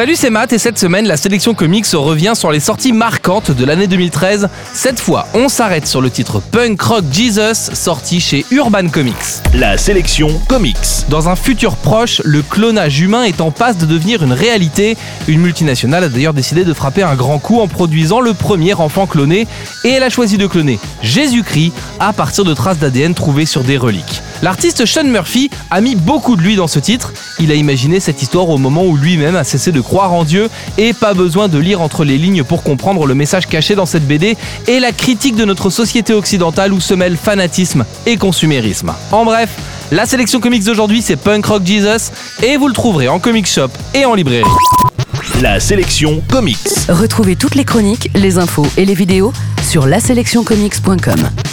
Salut, c'est Matt et cette semaine, la sélection comics revient sur les sorties marquantes de l'année 2013. Cette fois, on s'arrête sur le titre Punk Rock Jesus, sorti chez Urban Comics. La sélection comics. Dans un futur proche, le clonage humain est en passe de devenir une réalité. Une multinationale a d'ailleurs décidé de frapper un grand coup en produisant le premier enfant cloné et elle a choisi de cloner Jésus-Christ à partir de traces d'ADN trouvées sur des reliques. L'artiste Sean Murphy a mis beaucoup de lui dans ce titre. Il a imaginé cette histoire au moment où lui-même a cessé de croire en Dieu et pas besoin de lire entre les lignes pour comprendre le message caché dans cette BD et la critique de notre société occidentale où se mêlent fanatisme et consumérisme. En bref, la sélection comics d'aujourd'hui c'est Punk Rock Jesus et vous le trouverez en comic shop et en librairie. La sélection comics. Retrouvez toutes les chroniques, les infos et les vidéos sur laselectioncomics.com.